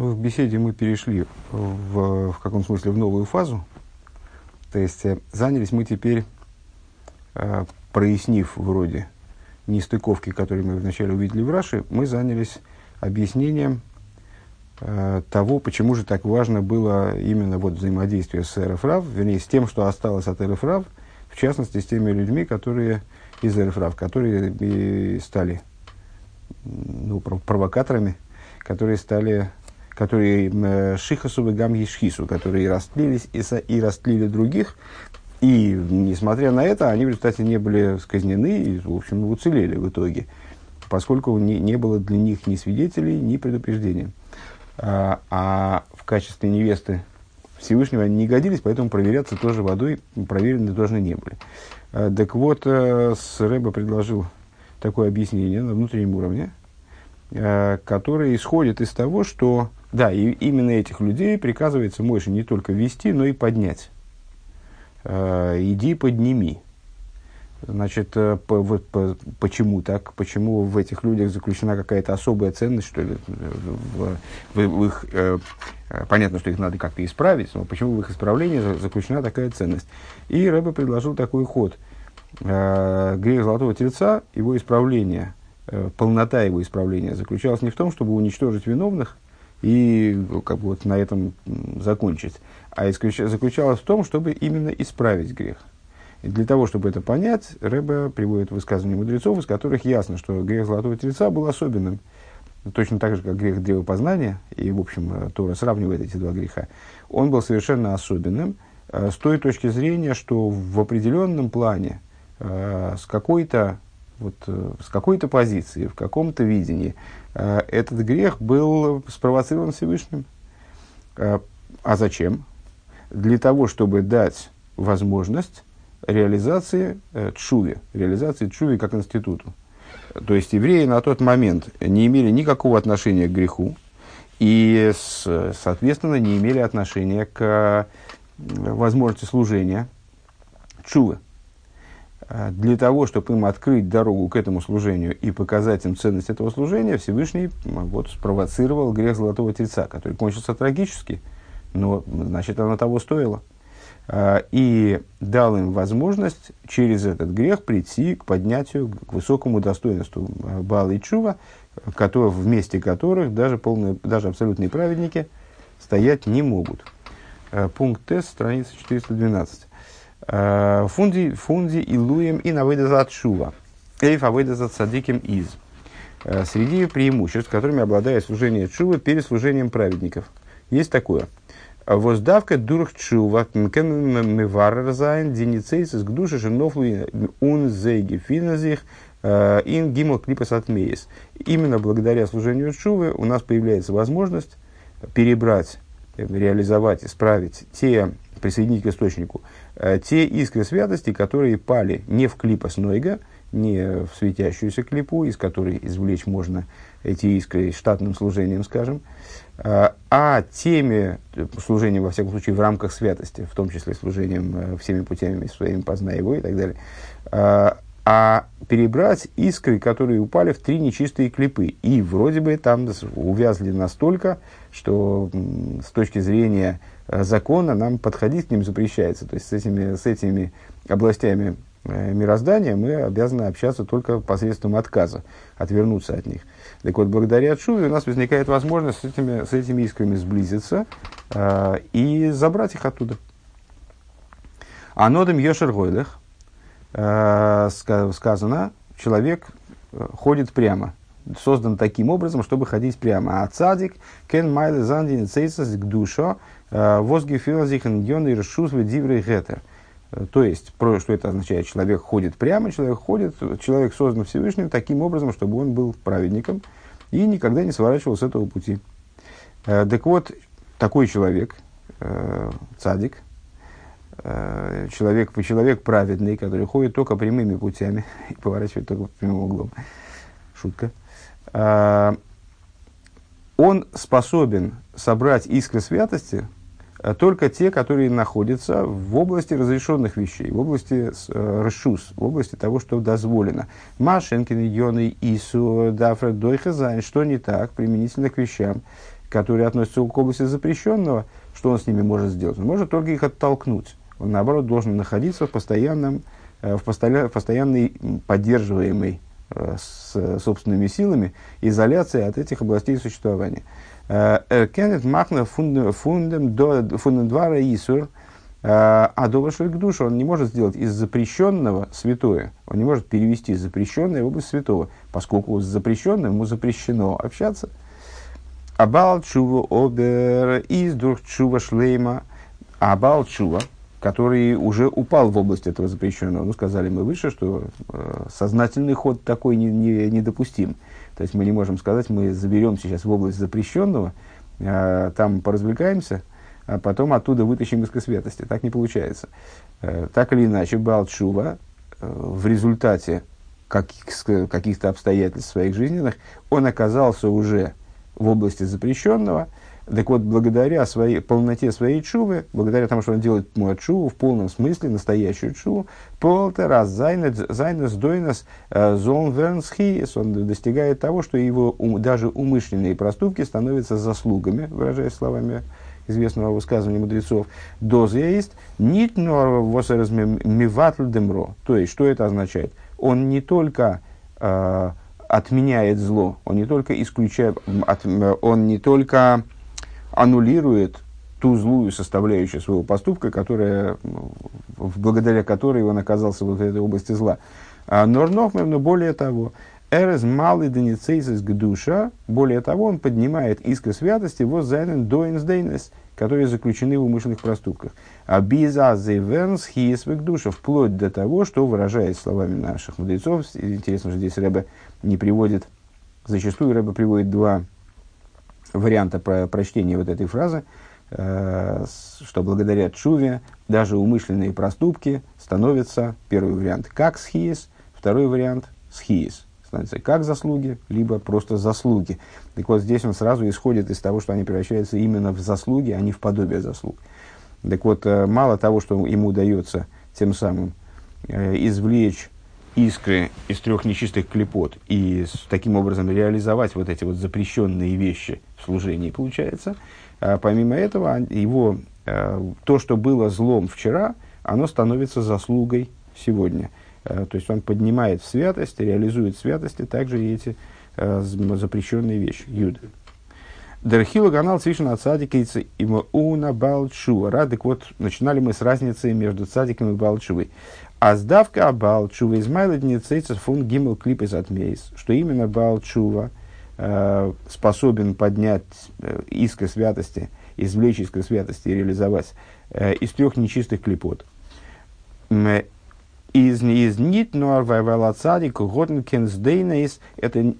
Ну, в беседе мы перешли в, в каком смысле в новую фазу. То есть э, занялись мы теперь, э, прояснив вроде нестыковки, которые мы вначале увидели в Раши, мы занялись объяснением э, того, почему же так важно было именно вот взаимодействие с РФРАВ, вернее, с тем, что осталось от РФРАВ, в частности, с теми людьми, которые из РФРАВ, которые и стали ну, провокаторами, которые стали которые э, шихасу и гам ешхису, которые растлились и, и растлили других, и, несмотря на это, они в результате не были сказнены и, в общем, уцелели в итоге, поскольку не, не было для них ни свидетелей, ни предупреждения. А, а в качестве невесты Всевышнего они не годились, поэтому проверяться тоже водой проверены должны не были. А, так вот, э, с Рэба предложил такое объяснение на внутреннем уровне, э, которое исходит из того, что да, и именно этих людей приказывается Мойше не только вести, но и поднять. Э, иди подними. Значит, э, по, вот, по, почему так? Почему в этих людях заключена какая-то особая ценность, что ли? В, в, в их, э, понятно, что их надо как-то исправить, но почему в их исправлении заключена такая ценность? И Рэбе предложил такой ход. Э, грех Золотого Тельца, его исправление, э, полнота его исправления заключалась не в том, чтобы уничтожить виновных, и ну, как бы вот на этом закончить. А заключалось в том, чтобы именно исправить грех. И для того, чтобы это понять, Рэбе приводит высказывания мудрецов, из которых ясно, что грех Золотого Тельца был особенным. Точно так же, как грех Древопознания, и, в общем, э, Тора сравнивает эти два греха. Он был совершенно особенным э, с той точки зрения, что в определенном плане, э, с какой-то вот, с какой-то позиции, в каком-то видении, этот грех был спровоцирован Всевышним. Э, а зачем? Для того, чтобы дать возможность реализации э, чуви, реализации чуви как институту. То есть евреи на тот момент не имели никакого отношения к греху и, соответственно, не имели отношения к возможности служения чувы. А для того, чтобы им открыть дорогу к этому служению и показать им ценность этого служения, Всевышний вот, спровоцировал грех Золотого Тельца, который кончился трагически, но, значит, оно того стоило. А, и дал им возможность через этот грех прийти к поднятию, к высокому достоинству а, Бала и Чува, который, вместе которых даже, полные, даже абсолютные праведники стоять не могут. Пункт Т, страница 412. Э, фунди, фунди и луем и навыда за отшува. Эйф авыда за цадиким из. Э, среди преимуществ, которыми обладает служение чува перед служением праведников. Есть такое. Воздавка дурх чува кен меварер зайн диницейсис к душе женофлу ун зейги финазих э, ин гимл клипас отмеес. Именно благодаря служению чувы у нас появляется возможность перебрать, реализовать, исправить те, присоединить к источнику Э, те искры святости, которые пали не в клипа Снойга, не в светящуюся клипу, из которой извлечь можно эти искры штатным служением, скажем, э, а теми э, служением, во всяком случае, в рамках святости, в том числе служением всеми путями своими познай его и так далее, а перебрать искры, которые упали в три нечистые клипы. И вроде бы там увязли настолько, что с точки зрения закона нам подходить к ним запрещается. То есть с этими, с этими областями э, мироздания мы обязаны общаться только посредством отказа, отвернуться от них. Так вот, благодаря Чуве у нас возникает возможность с этими, с этими искрами сблизиться э, и забрать их оттуда. А нодом Йошер Гойлех э, сказано, человек э, ходит прямо, создан таким образом, чтобы ходить прямо. А цадик кен майле зандин цейсас к душу Возги филозихан и решус диврей гетер. То есть, про, что это означает? Человек ходит прямо, человек ходит, человек создан Всевышним таким образом, чтобы он был праведником и никогда не сворачивал с этого пути. Э, так вот, такой человек, э, цадик, э, человек, человек праведный, который ходит только прямыми путями и поворачивает только прямым углом. Шутка. Он способен собрать искры святости – Э, только те, которые находятся в области разрешенных вещей, в области э, в области того, что дозволено. Машенкин, Йоны, Ису, Дафра, Дойхазайн, что не так, применительно к вещам, которые относятся к области запрещенного, что он с ними может сделать? Он может только их оттолкнуть. Он, наоборот, должен находиться в, постоянном, э, в постоянной поддерживаемой э, с собственными силами изоляции от этих областей существования. Эркенет махна фундем двара Исур, а довошель к душу. Он не может сделать из запрещенного святое, он не может перевести запрещенное в область святого, поскольку с запрещенным ему запрещено общаться – Абал чува обер из друг чува шлейма. Абал чува, который уже упал в область этого запрещенного. Ну, сказали мы выше, что э, сознательный ход такой не, не, недопустим. То есть мы не можем сказать, мы заберем сейчас в область запрещенного, э, там поразвлекаемся, а потом оттуда вытащим из святости. Так не получается. Э, так или иначе, Балчува э, в результате каких, каких-то обстоятельств своих жизненных, он оказался уже в области запрещенного. Так вот, благодаря своей, полноте своей чувы, благодаря тому, что он делает чуву в полном смысле, настоящую чуву, полтора зайнес дойнес э, зон он достигает того, что его ум, даже умышленные проступки становятся заслугами, выражаясь словами известного высказывания мудрецов, доза есть нит миватль демро. То есть, что это означает? Он не только э, отменяет зло, он не только исключает, от, он не только аннулирует ту злую составляющую своего поступка, которая, благодаря которой он оказался вот в этой области зла. А Норнов, но более того, Эрез малый деницейсис к более того, он поднимает иск святости воз зайнен доинсдейнес, которые заключены в умышленных проступках. А бизазы вернс хиесвек душа, вплоть до того, что выражает словами наших мудрецов, интересно, что здесь Рэбе не приводит, зачастую Рэбе приводит два варианта про прочтения вот этой фразы, э, что благодаря Чуве даже умышленные проступки становятся, первый вариант, как схиес, второй вариант схиес, становятся как заслуги, либо просто заслуги. Так вот, здесь он сразу исходит из того, что они превращаются именно в заслуги, а не в подобие заслуг. Так вот, э, мало того, что ему удается тем самым э, извлечь искры из трех нечистых клепот и с, таким образом реализовать вот эти вот запрещенные вещи в служении, получается. А помимо этого, его, а, то, что было злом вчера, оно становится заслугой сегодня. А, то есть он поднимает в святость, реализует в святости также эти а, запрещенные вещи. Юд. Дерхила канал цвишен от цадикейца и уна балчува. Радик вот начинали мы с разницей между цадиком и балчувой. А сдавка Балчува Измайла Дницейцер фун Гимл клип из Атмейс, что именно Балчува э, способен поднять э, искры святости, извлечь искры святости и реализовать э, из трех нечистых клипот. Из из нит нуарвайвала цадик годнкен сдейнейс. Это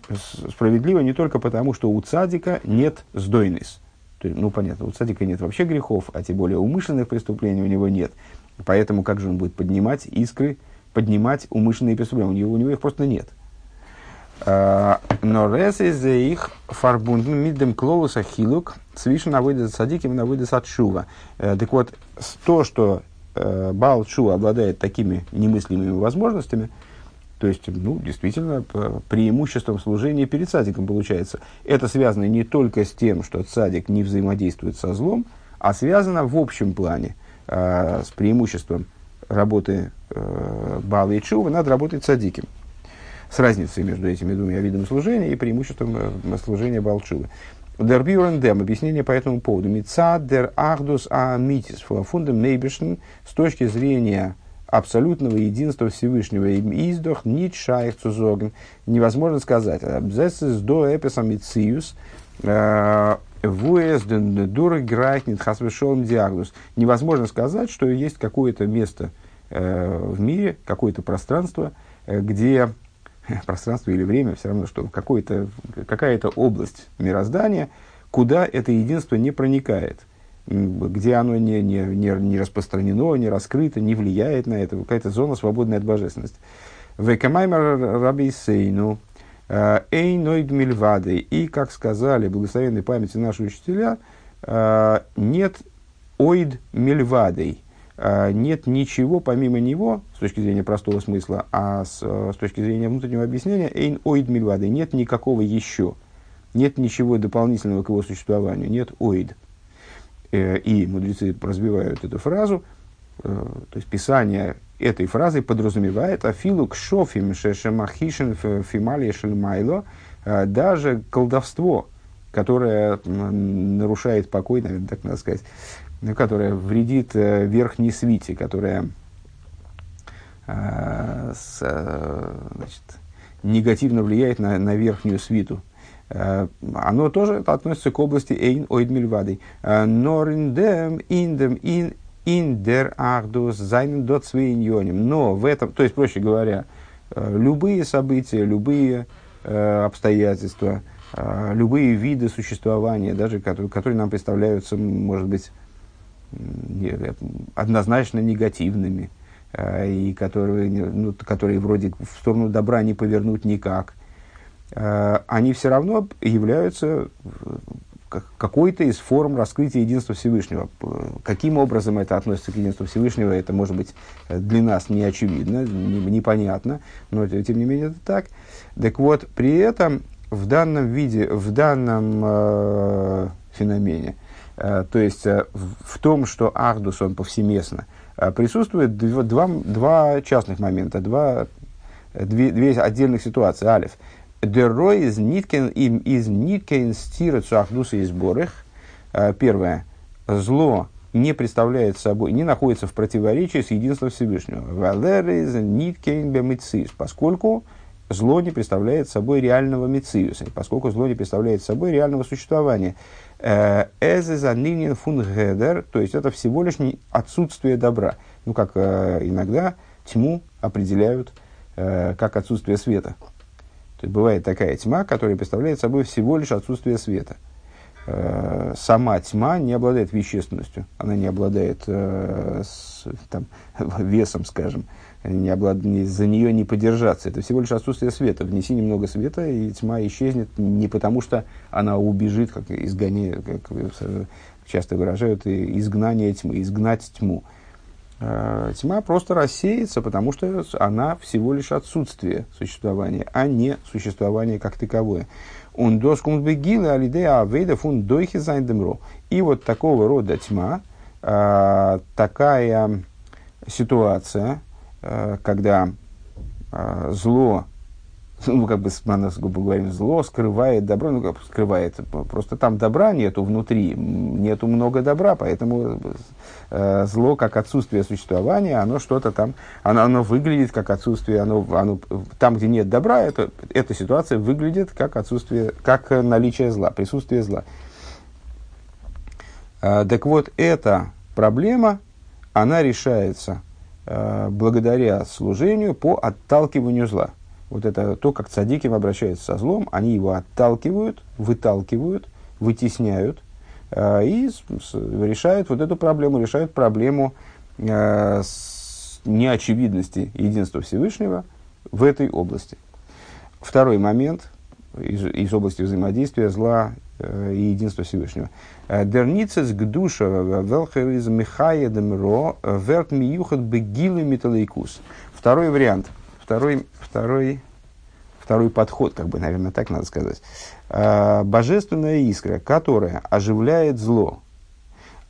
справедливо не только потому, что у цадика нет сдойнейс. Ну, понятно, у цадика нет вообще грехов, а тем более умышленных преступлений у него нет. Поэтому как же он будет поднимать искры, поднимать умышленные преступления? У него, у него их просто нет. А, но рес из их фарбунден миддем клоуса хилук свишен навыдет садиким навыдет садшува. Э, так вот, то, что э, Баал Шува обладает такими немыслимыми возможностями, то есть, ну, действительно, преимуществом служения перед садиком получается. Это связано не только с тем, что садик не взаимодействует со злом, а связано в общем плане э, с преимуществом работы э, Бала и Чува над работой Цадиким. С разницей между этими двумя видами служения и преимуществом э, служения Балчувы. Дербюрен дем, объяснение по этому поводу. Мицад дер ахдус амитис фундам мейбешн с точки зрения абсолютного единства Всевышнего издох нит шайх цузоген. Невозможно сказать. Абзесс до эписом мициус э, Вуэсден дур грайкнет хасвешон диагноз. Невозможно сказать, что есть какое-то место э, в мире, какое-то пространство, э, где пространство или время, все равно, что какая-то область мироздания, куда это единство не проникает, где оно не, не, не, не распространено, не раскрыто, не влияет на это, какая-то зона свободная от божественности. Векамаймар рабисейну Эйнойд Мильвады. И, как сказали благословенной памяти наши учителя, э, нет ойд Мильвадой. Э, нет ничего помимо него, с точки зрения простого смысла, а с, с точки зрения внутреннего объяснения, эйн ойд Мильвадой. Нет никакого еще. нет ничего дополнительного к его существованию, нет оид. Э, и мудрецы разбивают эту фразу, э, то есть Писание этой фразой подразумевает афилу к шофим шешемахишин фималия шельмайло, э, даже колдовство, которое нарушает покой, наверное, так надо сказать, ну, которое вредит верхней свите, которое с, значит, негативно влияет на, на верхнюю свиту. Э, оно тоже относится к области Эйн Ойд Мильвадой. Э, Нориндем индем ин индер ахдус зайнен дот свейньоним. Но в этом, то есть, проще говоря, э, любые события, любые обстоятельства, любые виды существования, даже которые, которые нам представляются, может быть, однозначно негативными, и которые, ну, которые вроде в сторону добра не повернуть никак, Э, они все равно являются э, какой-то из форм раскрытия единства Всевышнего. Каким образом это относится к единству Всевышнего, это может быть для нас не очевидно, непонятно, но тем не менее это так. Так вот, при этом в данном виде, в данном э, феномене, э, то есть э, в, том, что Ахдус, он повсеместно, э, присутствует два, два, два частных момента, два, две, две отдельных ситуации. Алиф – Дерой из ниткен им из ниткен стирет суахдуса и сборах. А, первое. Зло не представляет собой, не находится в противоречии с единством Всевышнего. Валер из ниткен бемицис. Поскольку зло не представляет собой реального мециуса, поскольку зло не представляет собой реального существования. Э, Эзезанинин фунгедер, то есть это всего лишь отсутствие добра. Ну, как э, иногда тьму определяют э, как отсутствие света. То есть бывает такая тьма, которая представляет собой всего лишь отсутствие света. Э, сама тьма не обладает вещественностью, она не обладает э, с, там, весом, скажем, не облад... не, за нее не подержаться. Это всего лишь отсутствие света. Внеси немного света, и тьма исчезнет не потому, что она убежит, как изгонение, как часто выражают, изгнание тьмы, изгнать тьму. Э, тьма просто рассеется, потому что она всего лишь отсутствие существования, а не существование как таковое. Он доскум бегилы алидея авейда фун дойхи зайндемро. И вот такого рода тьма, э, такая ситуация, э, когда зло ну, как бы, мы грубо говорим, зло скрывает добро, ну, как скрывает, просто там добра нету внутри, нету много добра, поэтому э, зло, как отсутствие существования, оно что-то там, оно, оно выглядит как отсутствие, оно, оно, там, где нет добра, это, эта ситуация выглядит как отсутствие, как наличие зла, присутствие зла. Э, так вот, эта проблема, она решается э, благодаря служению по отталкиванию зла вот это то, как цадиким обращаются со злом, они его отталкивают, выталкивают, вытесняют э, и с, с, решают вот эту проблему, решают проблему э, неочевидности единства Всевышнего в этой области. Второй момент из, из области взаимодействия зла э, и единства Всевышнего. Э, Дерницес гдуша велхер из михаедем ро верт миюхат бегилы металлейкус. Второй вариант – второй, второй, второй подход, как бы, наверное, так надо сказать. А, божественная искра, которая оживляет зло,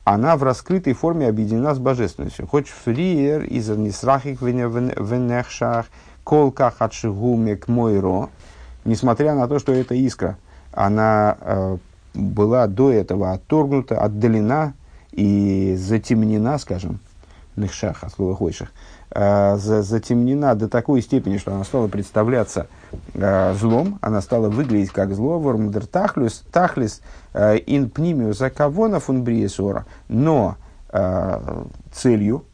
она в раскрытой форме объединена с божественностью. Хоть фриер из нисрахик венехшах, колках отшигумек мойро, несмотря на то, что эта искра, она э, была до этого отторгнута, отдалена и затемнена, скажем, нехшах, от слова хойших, э, затемнена до такой степени, что она стала представляться э, злом, она стала выглядеть как зло, вормдер тахлис, тахлис э, ин пнимиус закавона фунбриесора, но э, целью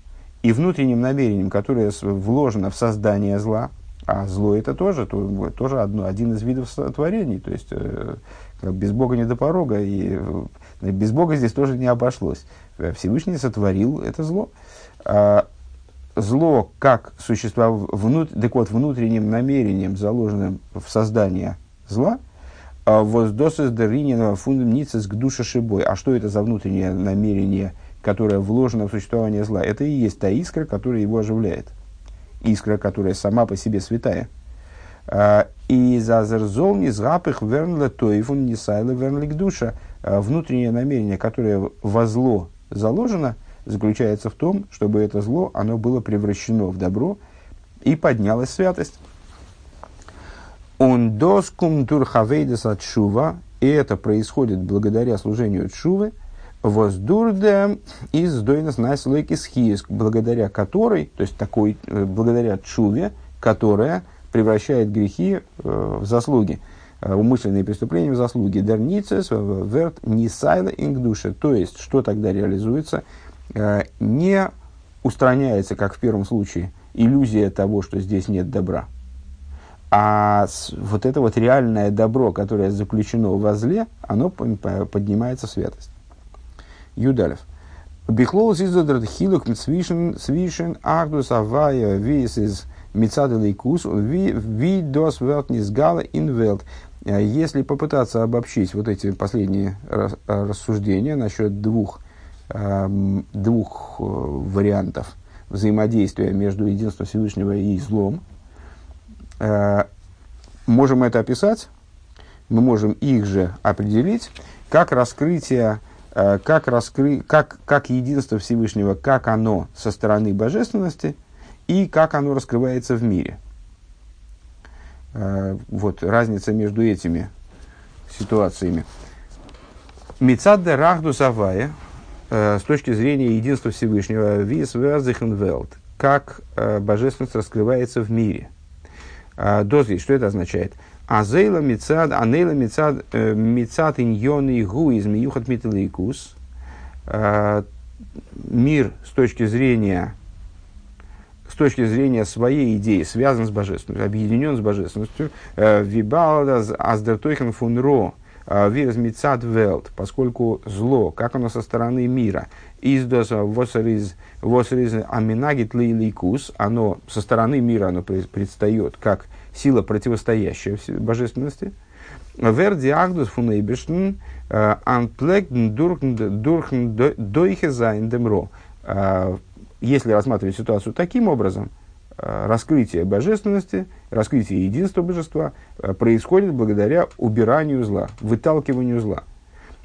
и внутренним намерением, которое вложено в создание зла, а зло это тоже, то, тоже одно, один из видов творений, то есть э, без Бога не до порога, и э, без Бога здесь тоже не обошлось. Всевышний сотворил это зло. А, зло как существо, внут, так вот, внутренним намерением, заложенным в создание зла, а, воздосыз даринина фундам ницес к шибой. А что это за внутреннее намерение, которое вложено в существование зла? Это и есть та искра, которая его оживляет. Искра, которая сама по себе святая. И за зерзол не згапых вернле тоифун не сайла вернлик душа. Внутреннее намерение, которое во зло заложено, заключается в том, чтобы это зло, оно было превращено в добро и поднялась святость. Он доскум турхавейдес от шува, и это происходит благодаря служению Чувы, воздурде из дойнес найслойкис хиеск, благодаря которой, то есть такой, э, благодаря Чуве, которая превращает грехи э, в заслуги, э, умышленные преступления в заслуги. Дерницес, верт, нисайла ингдуша. То есть, что тогда реализуется? Не устраняется, как в первом случае, иллюзия того, что здесь нет добра. А вот это вот реальное добро, которое заключено во зле, оно поднимается в святость. Юдалев. Бихлол зиздодрат хилук свишен свишен агдус авая вис из мицаделейкус ви дос велт низгала инвелт. Если попытаться обобщить вот эти последние рассуждения насчет двух, двух э, вариантов взаимодействия между единством Всевышнего и злом, э, можем это описать, мы можем их же определить как раскрытие Э, как, раскры... как, как единство Всевышнего, как оно со стороны божественности и как оно раскрывается в мире. Вот разница между этими ситуациями. Мецадде рахду савая, с точки зрения единства Всевышнего, вис велт, как божественность раскрывается в мире. Дозвей, что это означает? Азейла мицад, анейла мицад, э, мицад иньоны гу из миюхат миталейкус. Э, мир с точки зрения с точки зрения своей идеи связан с божественностью, объединен с божественностью. Э, Вибалда аздертойхен фун ро вирус мицад велт, поскольку зло, как оно со стороны мира, издоса восериз аминагит лейликус, оно со стороны мира оно предстает как сила, противостоящая божественности. Верди агдус фунейбешн анплегн дурхн дойхе демро. Если рассматривать ситуацию таким образом, раскрытие божественности, раскрытие единства божества э, происходит благодаря убиранию зла, выталкиванию зла.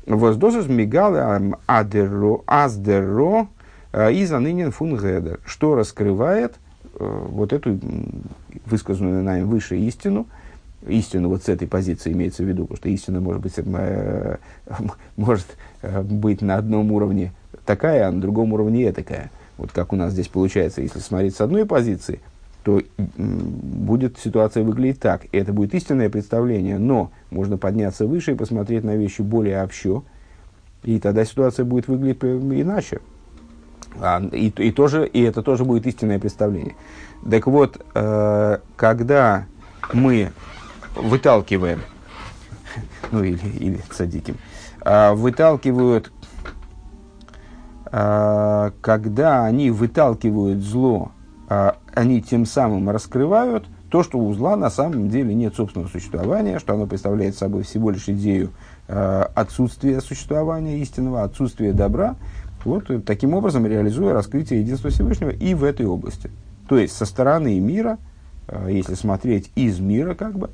Воздосус мигалы аздеро э, и занынен фунгедер, что раскрывает вот эту высказанную нами выше истину, истину вот с этой позиции имеется в виду, потому что истина может быть, э, может э, быть на одном уровне такая, а на другом уровне такая. Вот как у нас здесь получается, если смотреть с одной позиции, то будет ситуация выглядеть так. И это будет истинное представление, но можно подняться выше и посмотреть на вещи более общо, и тогда ситуация будет выглядеть иначе. А, и, и, тоже, и это тоже будет истинное представление. Так вот, э, когда мы выталкиваем, ну или, или садиким, э, выталкивают, э, когда они выталкивают зло, э, они тем самым раскрывают то, что у зла на самом деле нет собственного существования, что оно представляет собой всего лишь идею э, отсутствия существования истинного, отсутствия добра, вот таким образом реализуя раскрытие единства Всевышнего и в этой области. То есть со стороны мира, если смотреть из мира, как бы,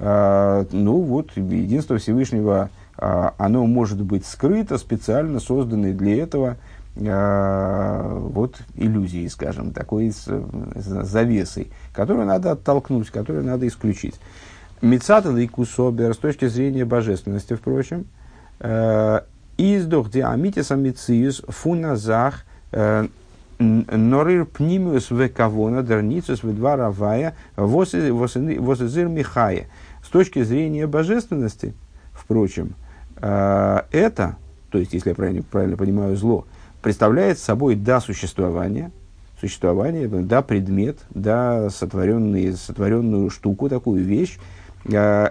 ну вот единство Всевышнего, оно может быть скрыто, специально созданной для этого вот иллюзией, скажем, такой с, с завесой, которую надо оттолкнуть, которую надо исключить. Мецатал и кусобер с точки зрения божественности, впрочем, Издох диамитис амициус фуназах э, норир пнимиус векавона дерницус два равая возизир михая. С точки зрения божественности, впрочем, э, это, то есть, если я правильно, правильно понимаю, зло, представляет собой да существование, существование, да предмет, да сотворенный, сотворенную штуку, такую вещь, э,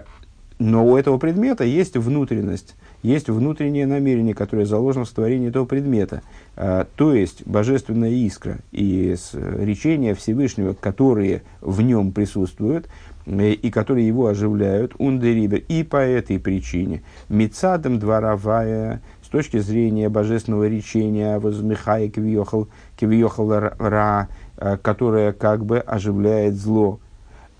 но у этого предмета есть внутренность, есть внутреннее намерение, которое заложено в створении этого предмета. А, то есть божественная искра и речения Всевышнего, которые в нем присутствуют э, и которые его оживляют, ундерибер, и по этой причине. Мецадом дворовая, точки зрения божественного речения, возмехая кивьехал, кивьехал ра, э, которая как бы оживляет зло.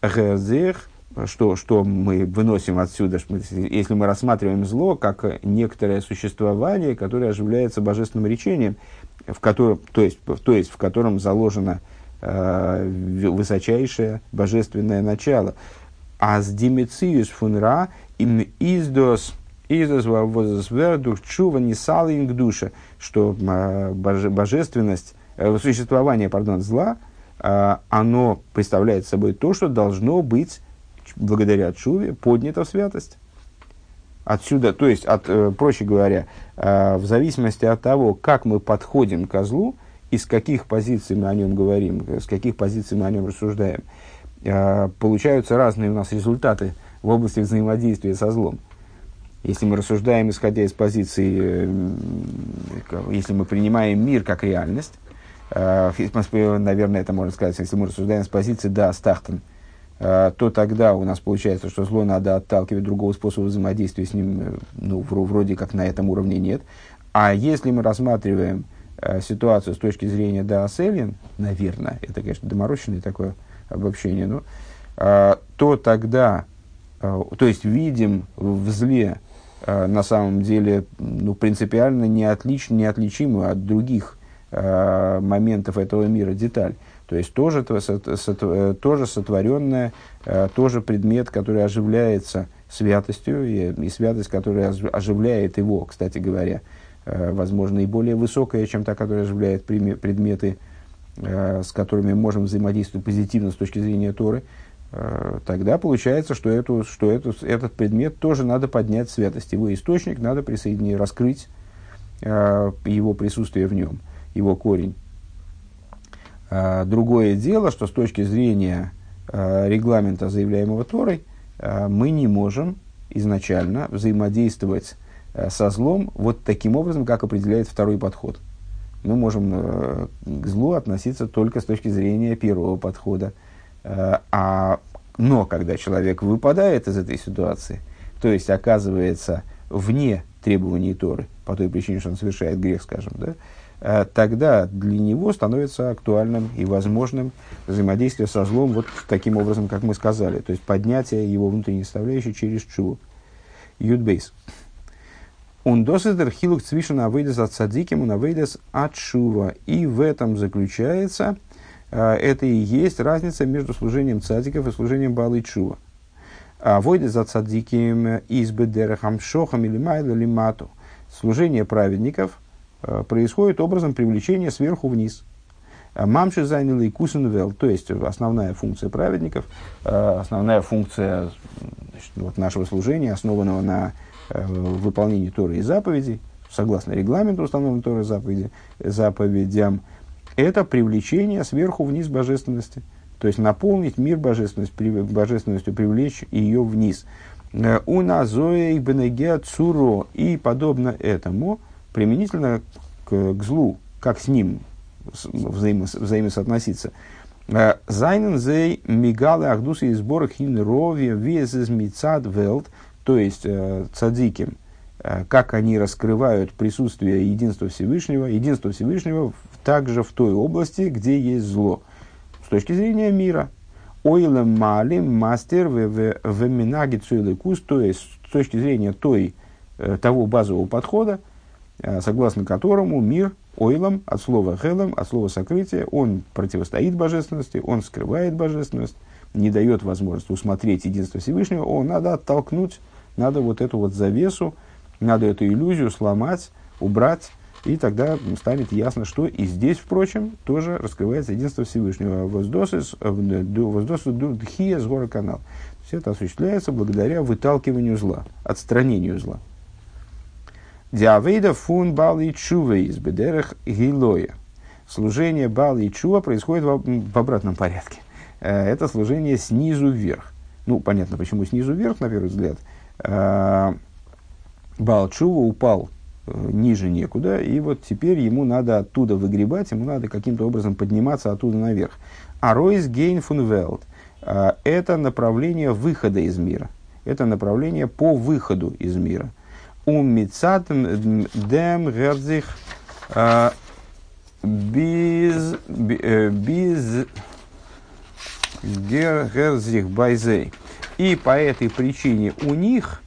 Гезех что, что мы выносим отсюда, если мы рассматриваем зло как некоторое существование, которое оживляется божественным речением, в котором, то, есть, то есть в котором заложено э, высочайшее божественное начало. А с фунра им издос издос возвердух чува не что э, божественность, э, существование, пардон, зла, э, оно представляет собой то, что должно быть благодаря Чуве поднято в святость. Отсюда, то есть, от, э, проще говоря, э, в зависимости от того, как мы подходим к злу, и с каких позиций мы о нем говорим, с каких позиций мы о нем рассуждаем, получаются разные у нас результаты в области взаимодействия со злом. Если мы рассуждаем, исходя из позиции, если мы принимаем мир как реальность, наверное, это можно сказать, если мы рассуждаем с позиции «да, стахтен», Э, то тогда у нас получается, что зло надо отталкивать, другого способа взаимодействия с ним, э, ну, вроде как на этом уровне нет. А если мы рассматриваем э, ситуацию с точки зрения Дааселин, наверное, это, конечно, доморощенное такое обобщение, но, э, то тогда, э, то есть видим в зле э, на самом деле ну, принципиально неотлич, неотличимую от других э, моментов этого мира. Деталь. То есть тоже, э, тоже сотворенное, э, тоже предмет, который оживляется святостью, и, и святость, которая оживляет его, кстати говоря, э, возможно, и более высокая, чем та, которая оживляет предметы, с которыми можем взаимодействовать позитивно с точки зрения Торы, тогда получается, что, эту, что эту, этот предмет тоже надо поднять святость. Его источник надо присоединить, раскрыть его присутствие в нем, его корень. А, другое дело, что с точки зрения регламента, заявляемого Торой, мы не можем изначально взаимодействовать со злом вот таким образом, как определяет второй подход. Мы можем к злу относиться только с точки зрения первого подхода. А, но когда человек выпадает из этой ситуации, то есть оказывается вне требований Торы, по той причине, что он совершает грех, скажем, да, Э, тогда для него становится актуальным и возможным взаимодействие со злом вот таким образом, как мы сказали, то есть поднятие его внутренней составляющей через чуву. Юдбейс. Он досыдер хилук цвишен авейдес от садиким, он авейдес от шува. И в этом заключается, э, это и есть разница между служением цадиков и служением балы чува. А войдес от садиким избы дерехам шохам или майло лимату. Служение праведников – Э, происходит образом привлечения сверху вниз. Мамши заняли и кусенвел, то есть основная функция праведников, основная функция значит, вот нашего служения, основанного на выполнении Торы и заповедей, согласно регламенту установленного Торы заповеди, заповедям, это привлечение сверху вниз божественности. То есть наполнить мир божественностью, божественностью привлечь ее вниз. У назоя и цуро. И подобно этому – применительно к, к злу, как с ним взаимо, взаимосоотноситься. Э, Зайнен зей мигалы ахдусы и сбор хин рови вез из мицад велт, то есть э, цадиким, э, как они раскрывают присутствие единства Всевышнего, единство Всевышнего также в той области, где есть зло. С точки зрения мира. Ойлем мали мастер в минаги цуэлэкус, то есть с точки зрения той, того базового подхода, Э, согласно которому мир ойлом, от слова хелом, от слова сокрытие, он противостоит божественности, он скрывает божественность, не дает возможности усмотреть единство Всевышнего, о, надо оттолкнуть, надо вот эту вот завесу, надо эту иллюзию сломать, убрать, и тогда станет ясно, что и здесь, впрочем, тоже раскрывается единство Всевышнего. Воздосу дхия с гора канал. Все это осуществляется благодаря выталкиванию зла, отстранению зла. Диавейда фун бал и чува из бедерах гилоя. Служение бал и чува происходит в, обратном порядке. Э, это служение снизу вверх. Ну, понятно, почему снизу вверх, на первый взгляд. Э, бал чува упал э, ниже некуда, и вот теперь ему надо оттуда выгребать, ему надо каким-то образом подниматься оттуда наверх. А Ройс Гейн фун Велт – это направление выхода из мира. Это направление по выходу из мира – умицат дем герзих без без герзих байзей. И по этой причине у них,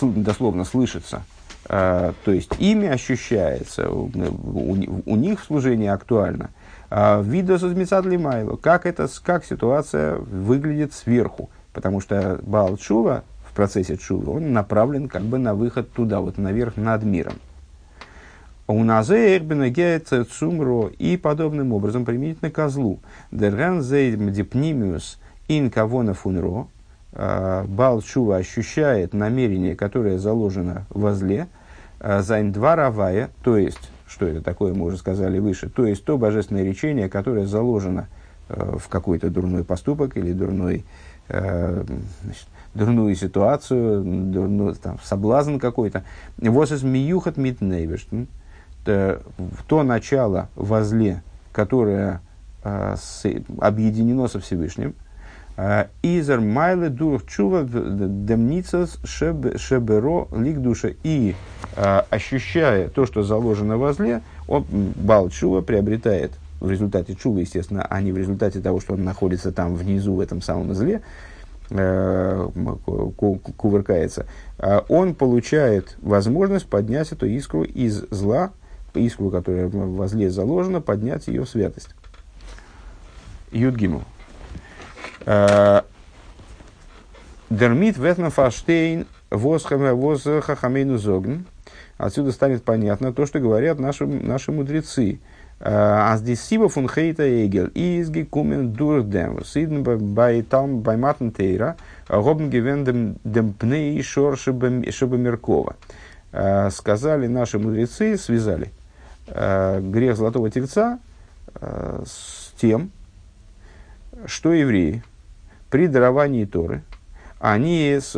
дословно слышится, то есть имя ощущается, у, них служение актуально. Видос из Майло, как, это, как ситуация выглядит сверху. Потому что Баал Чува в процессе Чува, он направлен как бы на выход туда, вот наверх над миром. У Эрбенегеется Цумро и подобным образом применительно козлу. Дерган Зейдм Дипнимиус Ин Кавона Фунро. А, Бал Чува ощущает намерение, которое заложено во зле. А, Зайн два равая, то есть, что это такое, мы уже сказали выше, то есть то божественное речение, которое заложено а, в какой-то дурной поступок или дурной, значит, дурную ситуацию, дурную, там, соблазн какой-то. Вот из миюхат митнейвеш. То начало возле, которое э, объединено со Всевышним, э, Изер майле дух чува демницас шеберо лик душа. И э, ощущая то, что заложено возле, он, бал чува приобретает в результате чува, естественно, а не в результате того, что он находится там внизу, в этом самом зле, Э, кувыркается, а он получает возможность поднять эту искру из зла, искру, которая во зле заложена, поднять ее в святость. Юдгиму. Э, Дермит Ветнафаштейн Восхахамейну Зогн. Отсюда станет понятно то, что говорят наши, наши мудрецы – Аз дисиба фун хейта эгел изги кумен дур дем. Сидн бай там бай матн тейра. Гобн гивен дем, пней шор меркова. Сказали наши мудрецы, связали грех золотого тельца с тем, что евреи при даровании Торы, они, с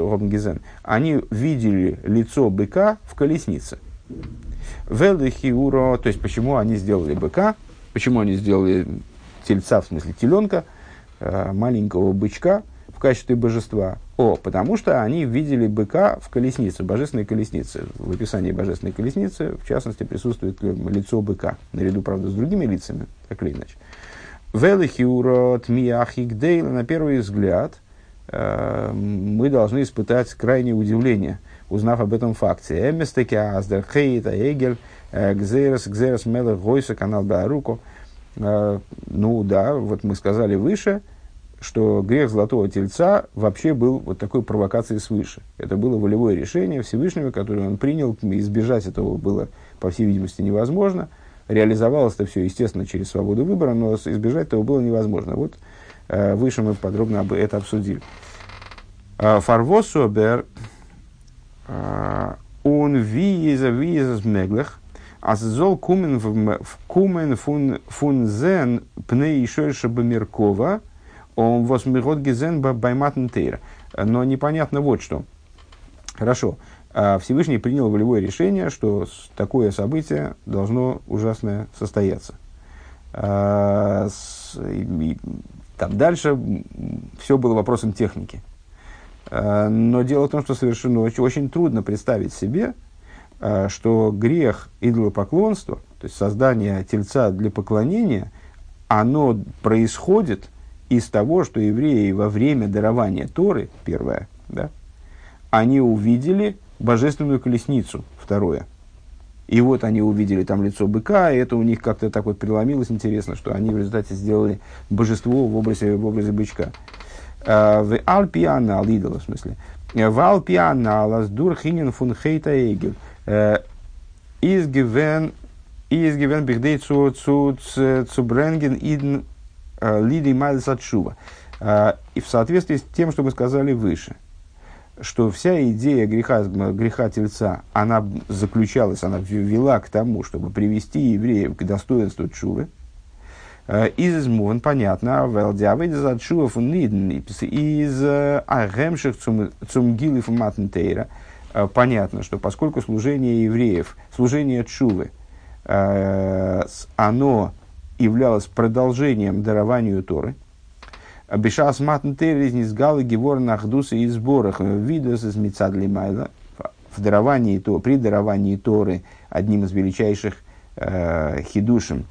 они видели лицо быка в колеснице. Велихиуро, то есть почему они сделали быка, почему они сделали тельца, в смысле теленка, э, маленького бычка в качестве божества. О, потому что они видели быка в колеснице, божественной колеснице. В описании божественной колесницы, в частности, присутствует лицо быка, наряду, правда, с другими лицами, так или иначе. Велихиуро тмиахигдейла, на первый взгляд, э, мы должны испытать крайнее удивление – узнав об этом факте. Эместеки аздер хейта эгель э, гзерес гзерес мелех гойса канал бааруко. Э, ну да, вот мы сказали выше, что грех Золотого Тельца вообще был вот такой провокацией свыше. Это было волевое решение Всевышнего, которое он принял. Избежать этого было, по всей видимости, невозможно. Реализовалось это все, естественно, через свободу выбора, но избежать этого было невозможно. Вот э, выше мы подробно об это обсудили. Фарвособер он виеза виеза меглых, а зол кумен кумен фун фун зен пне еще бамиркова, он восмирот гизен байматн тейра. Но непонятно вот что. Хорошо. А Всевышний принял волевое решение, что такое событие должно ужасное состояться. А, там дальше все было вопросом техники. Э, но дело в том, что совершенно очень, очень трудно представить себе, что грех идолопоклонства, то есть создание тельца для поклонения, оно происходит из того, что евреи во время дарования Торы, первое, да, они увидели божественную колесницу, второе. И вот они увидели там лицо быка, и это у них как-то так вот преломилось интересно, что они в результате сделали божество в образе, в образе бычка. Э, в Алпианал, идола в смысле. Э, в Алпианал, с Дурхинин фун хейта эгель. Изгивен, изгивен бихдей цу, цу, цу бренген идн лиди майлс отшува. И в соответствии с тем, что мы сказали выше, что вся идея греха, греха тельца, она заключалась, она вела к тому, чтобы привести евреев к достоинству чувы, Э, из измон, понятно, велдявы из отшувов нидн, из э, агемших цум гилев матнтейра. Э, понятно, что поскольку служение евреев, служение чувы, оно являлось продолжением дарованию Торы, Бешас матнтейр из низгалы гевор нахдуса и сборах видос из мецадли майла в даровании, то, при даровании Торы одним из величайших э, хидушем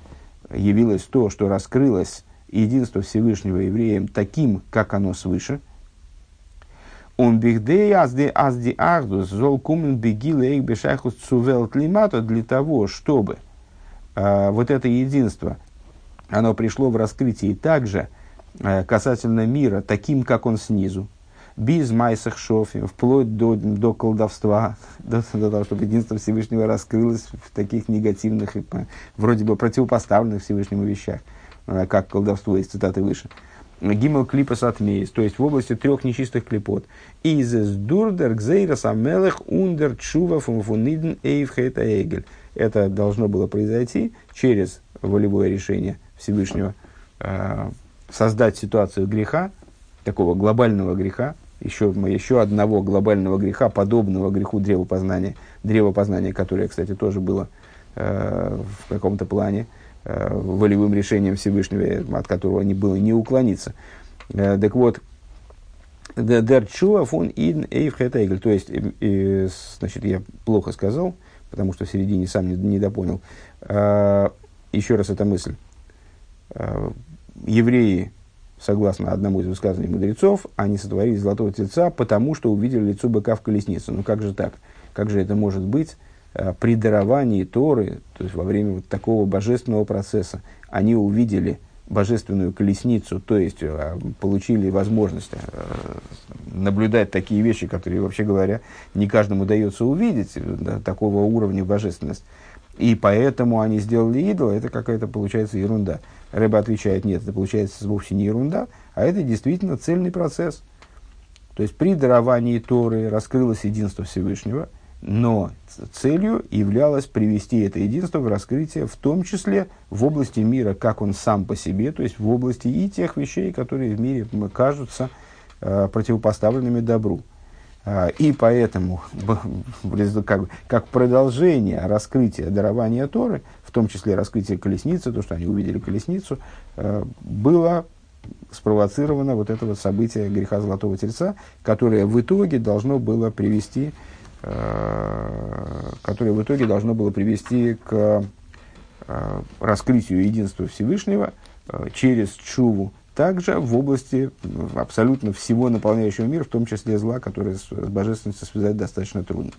явилось то, что раскрылось единство Всевышнего евреям таким, как оно свыше. Он бигдей азди азди ахдус зол кумен бегилы эйк бешайхус цувел климата для того, чтобы э, вот это единство, оно пришло в раскрытии также касательно мира, таким, как он снизу, без майсах шофи, вплоть до, до колдовства, до, до того, чтобы единство Всевышнего раскрылось в таких негативных и вроде бы противопоставленных Всевышнему вещах, э, как колдовство из цитаты выше. Гимел клипа сатмеис, то есть в области трех нечистых клипот. Из дурдер гзейрас амелех ундер чува фунфуниден эйвхейта эгель. Это должно было произойти через волевое решение Всевышнего э, создать ситуацию греха, такого глобального греха, еще, еще одного глобального греха, подобного греху древопознания, древопознания, которое, кстати, тоже было э, в каком-то плане э, волевым решением Всевышнего, от которого не было не уклониться. Э, так вот, Дерчуа фон ин эйвхетегель. То есть, э, значит, я плохо сказал, потому что в середине сам не, не допонял. Э, еще раз эта мысль. Евреи согласно одному из высказаний мудрецов, они сотворили золотого тельца, потому что увидели лицо быка в колеснице. Ну как же так? Как же это может быть? Э, при даровании Торы, то есть во время вот такого божественного процесса, они увидели божественную колесницу, то есть э, получили возможность э, наблюдать такие вещи, которые, вообще говоря, не каждому удается увидеть, да, такого уровня божественности. И поэтому они сделали идола, это какая-то получается ерунда. Рэба отвечает, нет, это получается вовсе не ерунда, а это действительно цельный процесс. То есть при даровании Торы раскрылось единство Всевышнего, но целью являлось привести это единство в раскрытие, в том числе в области мира, как он сам по себе, то есть в области и тех вещей, которые в мире кажутся э, противопоставленными добру. А, и поэтому, как, продолжение раскрытия дарования Торы, в том числе раскрытие колесницы, то, что они увидели колесницу, э, было спровоцировано вот это вот событие греха Золотого Тельца, которое в итоге должно было привести, э, которое в итоге должно было привести к э, раскрытию единства Всевышнего через чуву также в области абсолютно всего наполняющего мир, в том числе зла, которое с божественностью связать достаточно трудно.